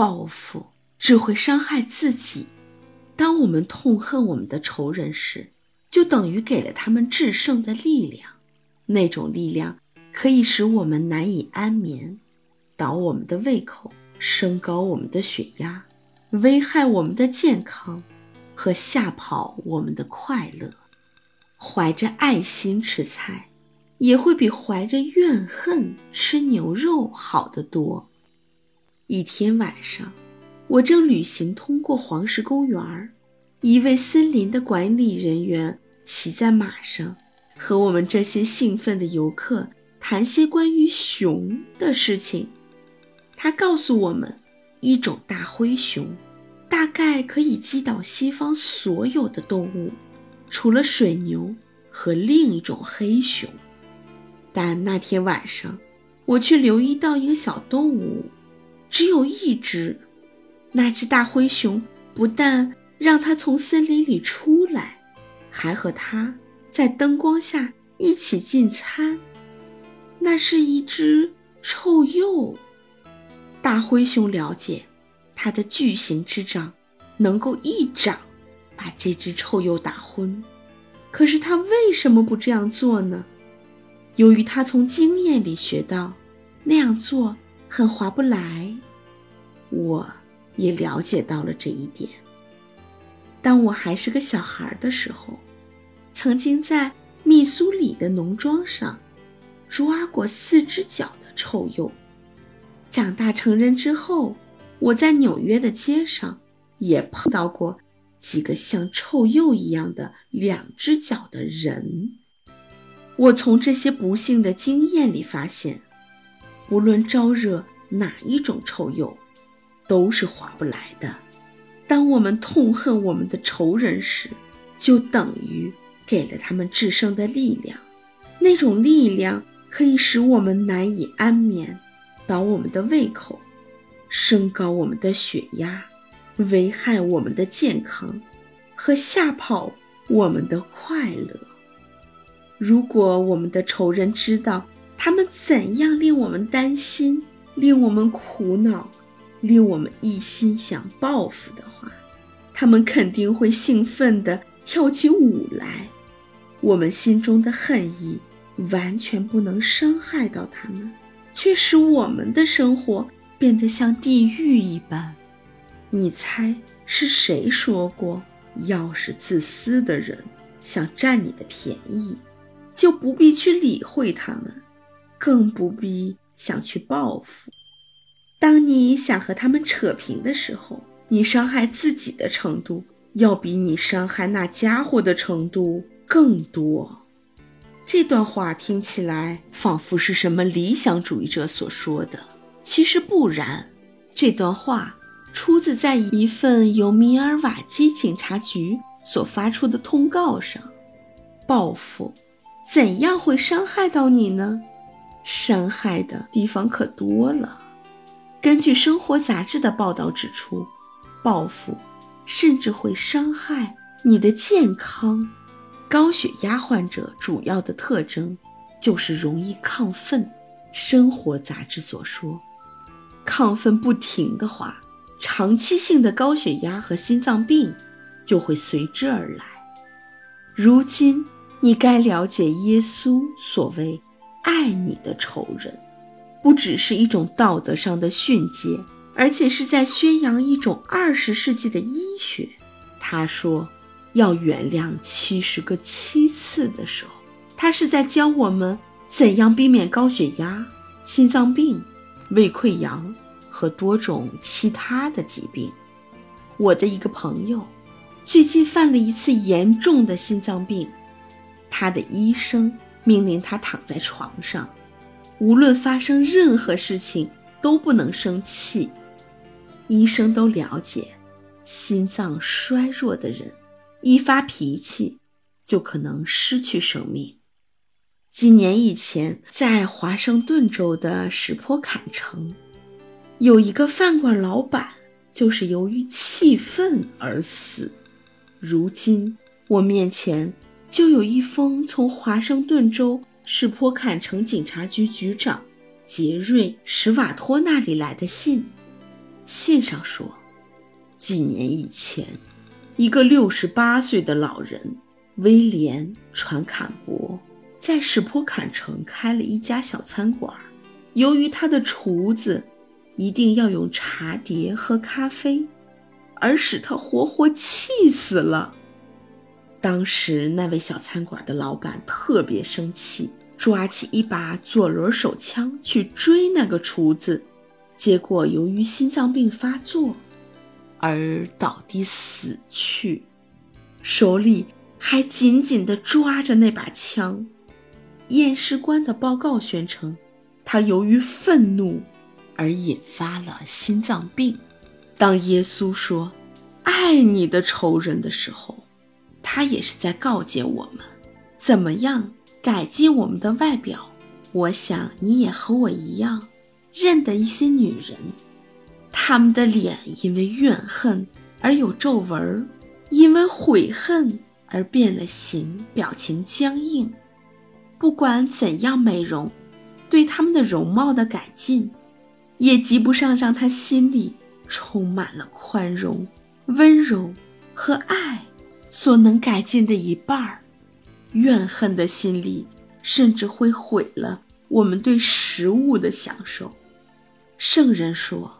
报复只会伤害自己。当我们痛恨我们的仇人时，就等于给了他们制胜的力量。那种力量可以使我们难以安眠，倒我们的胃口，升高我们的血压，危害我们的健康，和吓跑我们的快乐。怀着爱心吃菜，也会比怀着怨恨吃牛肉好得多。一天晚上，我正旅行通过黄石公园，一位森林的管理人员骑在马上，和我们这些兴奋的游客谈些关于熊的事情。他告诉我们，一种大灰熊大概可以击倒西方所有的动物。除了水牛和另一种黑熊，但那天晚上我却留意到一个小动物，只有一只。那只大灰熊不但让它从森林里出来，还和它在灯光下一起进餐。那是一只臭鼬。大灰熊了解，它的巨型之掌能够一掌。把这只臭鼬打昏，可是它为什么不这样做呢？由于他从经验里学到，那样做很划不来。我也了解到了这一点。当我还是个小孩的时候，曾经在密苏里的农庄上抓过四只脚的臭鼬。长大成人之后，我在纽约的街上也碰到过。几个像臭鼬一样的两只脚的人，我从这些不幸的经验里发现，无论招惹哪一种臭鼬，都是划不来的。当我们痛恨我们的仇人时，就等于给了他们制胜的力量。那种力量可以使我们难以安眠，倒我们的胃口，升高我们的血压。危害我们的健康，和吓跑我们的快乐。如果我们的仇人知道他们怎样令我们担心、令我们苦恼、令我们一心想报复的话，他们肯定会兴奋地跳起舞来。我们心中的恨意完全不能伤害到他们，却使我们的生活变得像地狱一般。你猜是谁说过？要是自私的人想占你的便宜，就不必去理会他们，更不必想去报复。当你想和他们扯平的时候，你伤害自己的程度要比你伤害那家伙的程度更多。这段话听起来仿佛是什么理想主义者所说的，其实不然。这段话。出自在一份由米尔瓦基警察局所发出的通告上。报复怎样会伤害到你呢？伤害的地方可多了。根据《生活》杂志的报道指出，报复甚至会伤害你的健康。高血压患者主要的特征就是容易亢奋。《生活》杂志所说，亢奋不停的话。长期性的高血压和心脏病就会随之而来。如今，你该了解耶稣所谓“爱你的仇人”，不只是一种道德上的训诫，而且是在宣扬一种二十世纪的医学。他说要原谅七十个七次的时候，他是在教我们怎样避免高血压、心脏病、胃溃疡。和多种其他的疾病。我的一个朋友最近犯了一次严重的心脏病，他的医生命令他躺在床上，无论发生任何事情都不能生气。医生都了解，心脏衰弱的人一发脾气就可能失去生命。几年以前，在华盛顿州的石坡坎城。有一个饭馆老板，就是由于气愤而死。如今我面前就有一封从华盛顿州史坡坎城警察局局长杰瑞·史瓦托那里来的信。信上说，几年以前，一个六十八岁的老人威廉·传坎伯在史坡坎城开了一家小餐馆。由于他的厨子一定要用茶碟喝咖啡，而使他活活气死了。当时那位小餐馆的老板特别生气，抓起一把左轮手枪去追那个厨子，结果由于心脏病发作而倒地死去，手里还紧紧地抓着那把枪。验尸官的报告宣称。他由于愤怒而引发了心脏病。当耶稣说“爱你的仇人”的时候，他也是在告诫我们怎么样改进我们的外表。我想你也和我一样，认得一些女人，她们的脸因为怨恨而有皱纹，因为悔恨而变了形，表情僵硬。不管怎样美容。对他们的容貌的改进，也及不上让他心里充满了宽容、温柔和爱所能改进的一半儿。怨恨的心理，甚至会毁了我们对食物的享受。圣人说，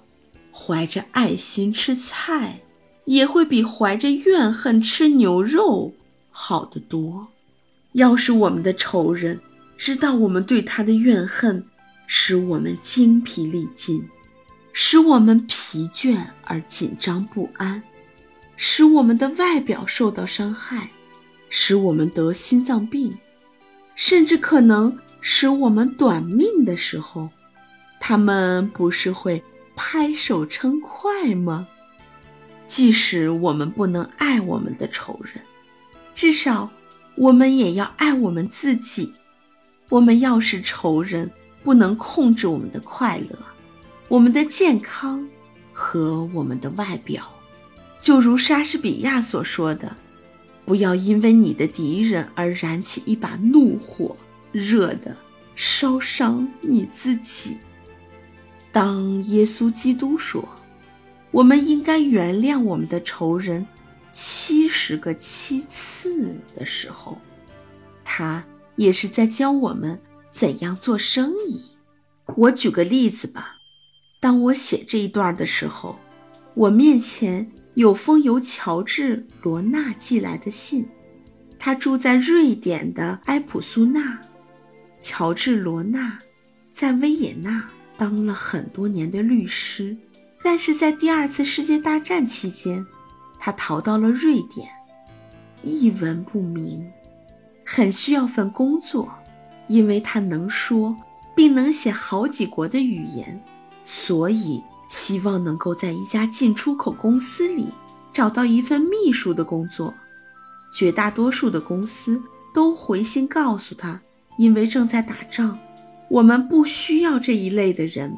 怀着爱心吃菜，也会比怀着怨恨吃牛肉好得多。要是我们的仇人，知道我们对他的怨恨，使我们精疲力尽，使我们疲倦而紧张不安，使我们的外表受到伤害，使我们得心脏病，甚至可能使我们短命的时候，他们不是会拍手称快吗？即使我们不能爱我们的仇人，至少我们也要爱我们自己。我们要是仇人，不能控制我们的快乐、我们的健康和我们的外表，就如莎士比亚所说的：“不要因为你的敌人而燃起一把怒火，热的烧伤你自己。”当耶稣基督说：“我们应该原谅我们的仇人七十个七次”的时候，他。也是在教我们怎样做生意。我举个例子吧。当我写这一段的时候，我面前有封由乔治·罗纳寄来的信。他住在瑞典的埃普苏纳。乔治·罗纳在维也纳当了很多年的律师，但是在第二次世界大战期间，他逃到了瑞典，一文不名。很需要份工作，因为他能说并能写好几国的语言，所以希望能够在一家进出口公司里找到一份秘书的工作。绝大多数的公司都回信告诉他，因为正在打仗，我们不需要这一类的人。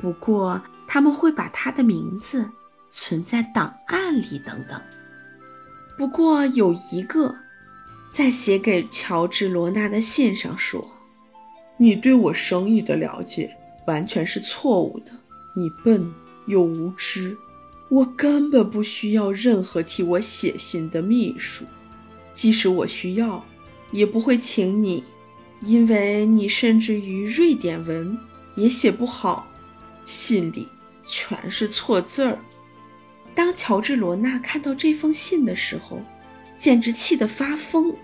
不过他们会把他的名字存在档案里等等。不过有一个。在写给乔治·罗纳的信上说：“你对我生意的了解完全是错误的，你笨又无知。我根本不需要任何替我写信的秘书，即使我需要，也不会请你，因为你甚至于瑞典文也写不好，信里全是错字儿。”当乔治·罗纳看到这封信的时候，简直气得发疯。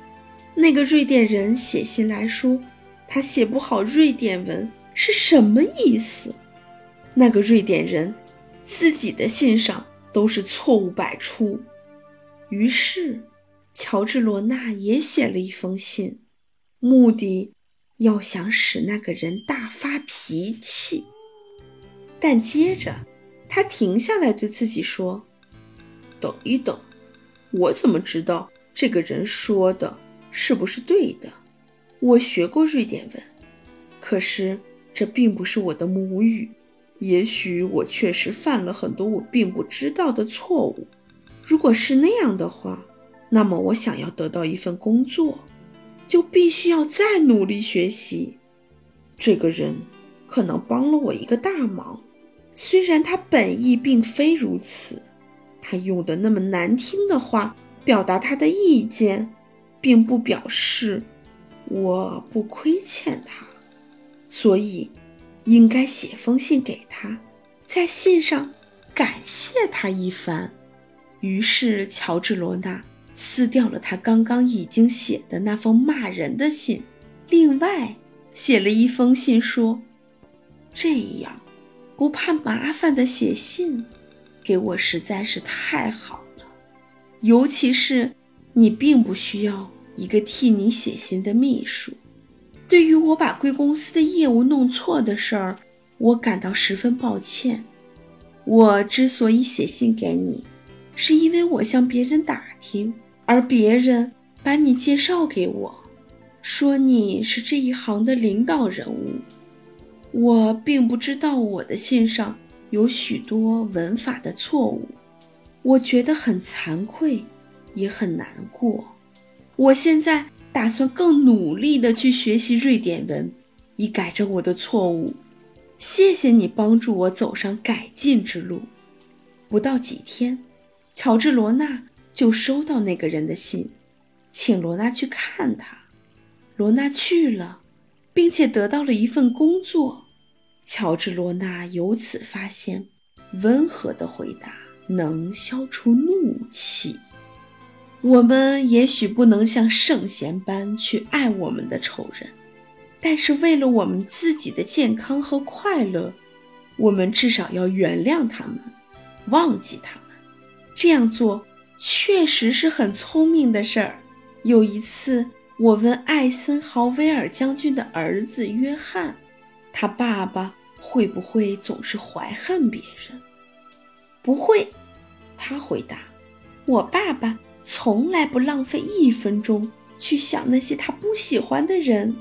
那个瑞典人写信来说，他写不好瑞典文是什么意思？那个瑞典人自己的信上都是错误百出。于是，乔治·罗纳也写了一封信，目的要想使那个人大发脾气。但接着，他停下来对自己说：“等一等，我怎么知道这个人说的？”是不是对的？我学过瑞典文，可是这并不是我的母语。也许我确实犯了很多我并不知道的错误。如果是那样的话，那么我想要得到一份工作，就必须要再努力学习。这个人可能帮了我一个大忙，虽然他本意并非如此，他用的那么难听的话表达他的意见，并不表示我不亏欠他，所以应该写封信给他，在信上感谢他一番。于是，乔治罗娜撕掉了他刚刚已经写的那封骂人的信，另外写了一封信说：“这样。”不怕麻烦的写信给我实在是太好了，尤其是你并不需要一个替你写信的秘书。对于我把贵公司的业务弄错的事儿，我感到十分抱歉。我之所以写信给你，是因为我向别人打听，而别人把你介绍给我，说你是这一行的领导人物。我并不知道我的信上有许多文法的错误，我觉得很惭愧，也很难过。我现在打算更努力地去学习瑞典文，以改正我的错误。谢谢你帮助我走上改进之路。不到几天，乔治·罗纳就收到那个人的信，请罗纳去看他。罗纳去了。并且得到了一份工作，乔治·罗纳由此发现，温和的回答能消除怒气。我们也许不能像圣贤般去爱我们的仇人，但是为了我们自己的健康和快乐，我们至少要原谅他们，忘记他们。这样做确实是很聪明的事儿。有一次。我问艾森豪威尔将军的儿子约翰：“他爸爸会不会总是怀恨别人？”“不会。”他回答，“我爸爸从来不浪费一分钟去想那些他不喜欢的人。”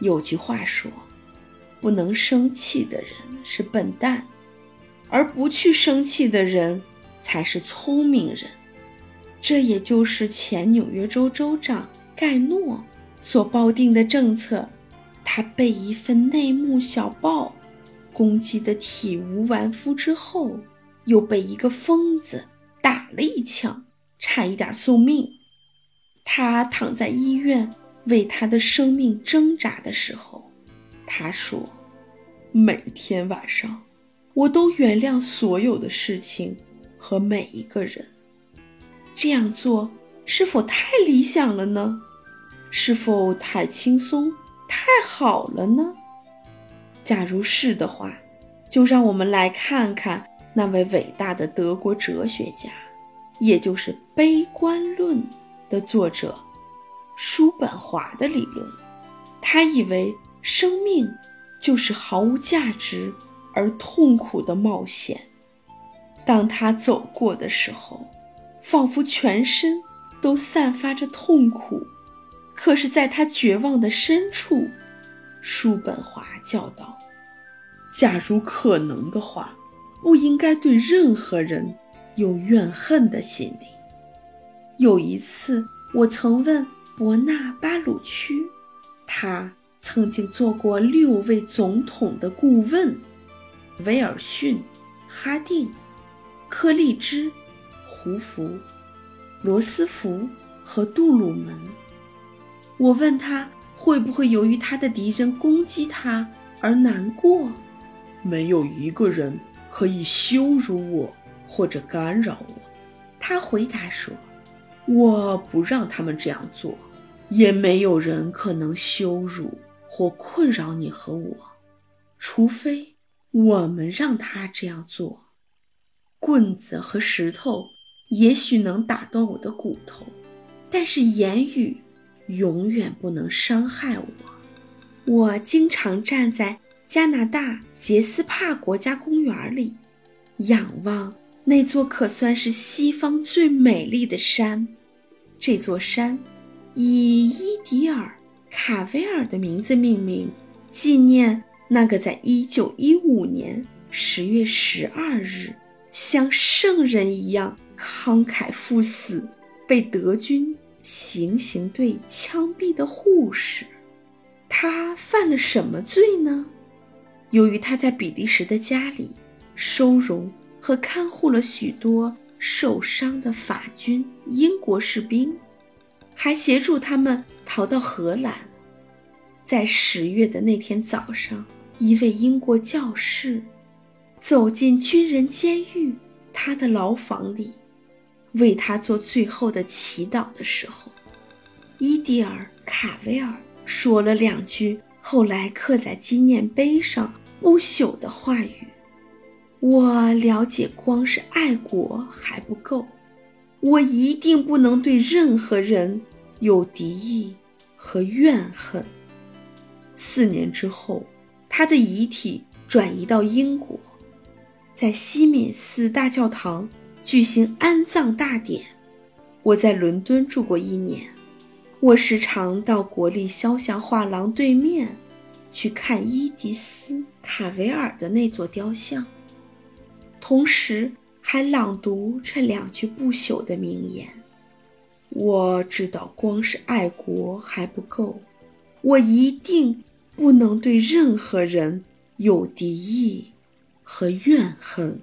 有句话说：“不能生气的人是笨蛋，而不去生气的人才是聪明人。”这也就是前纽约州州长。盖诺所抱定的政策，他被一份内幕小报攻击得体无完肤之后，又被一个疯子打了一枪，差一点送命。他躺在医院为他的生命挣扎的时候，他说：“每天晚上，我都原谅所有的事情和每一个人。这样做是否太理想了呢？”是否太轻松、太好了呢？假如是的话，就让我们来看看那位伟大的德国哲学家，也就是《悲观论》的作者叔本华的理论。他以为生命就是毫无价值而痛苦的冒险。当他走过的时候，仿佛全身都散发着痛苦。可是，在他绝望的深处，叔本华叫道：“假如可能的话，不应该对任何人有怨恨的心理。”有一次，我曾问伯纳巴鲁区，他曾经做过六位总统的顾问：威尔逊、哈定、柯立芝、胡佛、罗斯福和杜鲁门。我问他会不会由于他的敌人攻击他而难过？没有一个人可以羞辱我或者干扰我。他回答说：“我不让他们这样做，也没有人可能羞辱或困扰你和我，除非我们让他这样做。棍子和石头也许能打断我的骨头，但是言语……”永远不能伤害我。我经常站在加拿大杰斯帕国家公园里，仰望那座可算是西方最美丽的山。这座山以伊迪尔·卡维尔的名字命名，纪念那个在1915年10月12日像圣人一样慷慨赴死，被德军。行刑队枪毙的护士，他犯了什么罪呢？由于他在比利时的家里收容和看护了许多受伤的法军、英国士兵，还协助他们逃到荷兰。在十月的那天早上，一位英国教士走进军人监狱他的牢房里，为他做最后的祈祷的时候，伊迪尔·卡维尔说了两句。后来刻在纪念碑上不朽的话语：“我了解，光是爱国还不够，我一定不能对任何人有敌意和怨恨。”四年之后，他的遗体转移到英国，在西敏寺大教堂举行安葬大典。我在伦敦住过一年。我时常到国立肖像画廊对面，去看伊迪丝·卡维尔的那座雕像，同时还朗读这两句不朽的名言：“我知道，光是爱国还不够，我一定不能对任何人有敌意和怨恨。”